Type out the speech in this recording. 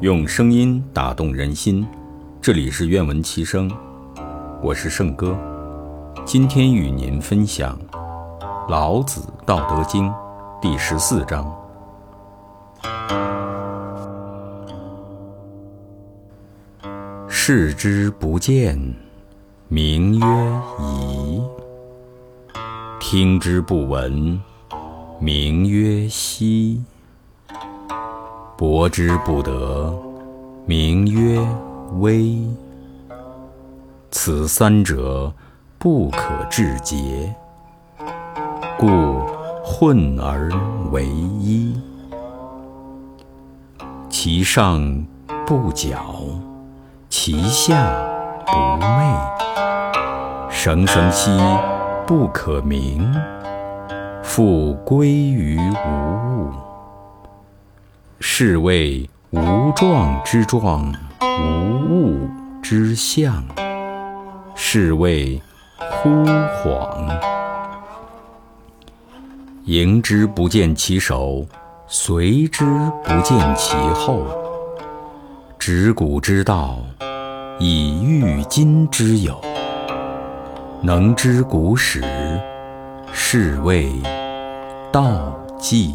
用声音打动人心，这里是愿闻其声，我是圣哥。今天与您分享《老子·道德经》第十四章：视之不见，名曰夷；听之不闻，名曰希。博之不得，名曰微。此三者，不可致诘，故混而为一。其上不矫，其下不昧，绳绳兮不可名，复归于无。是谓无状之状，无物之象。是谓惚恍。迎之不见其首，随之不见其后。执古之道，以御今之有。能知古始，是谓道纪。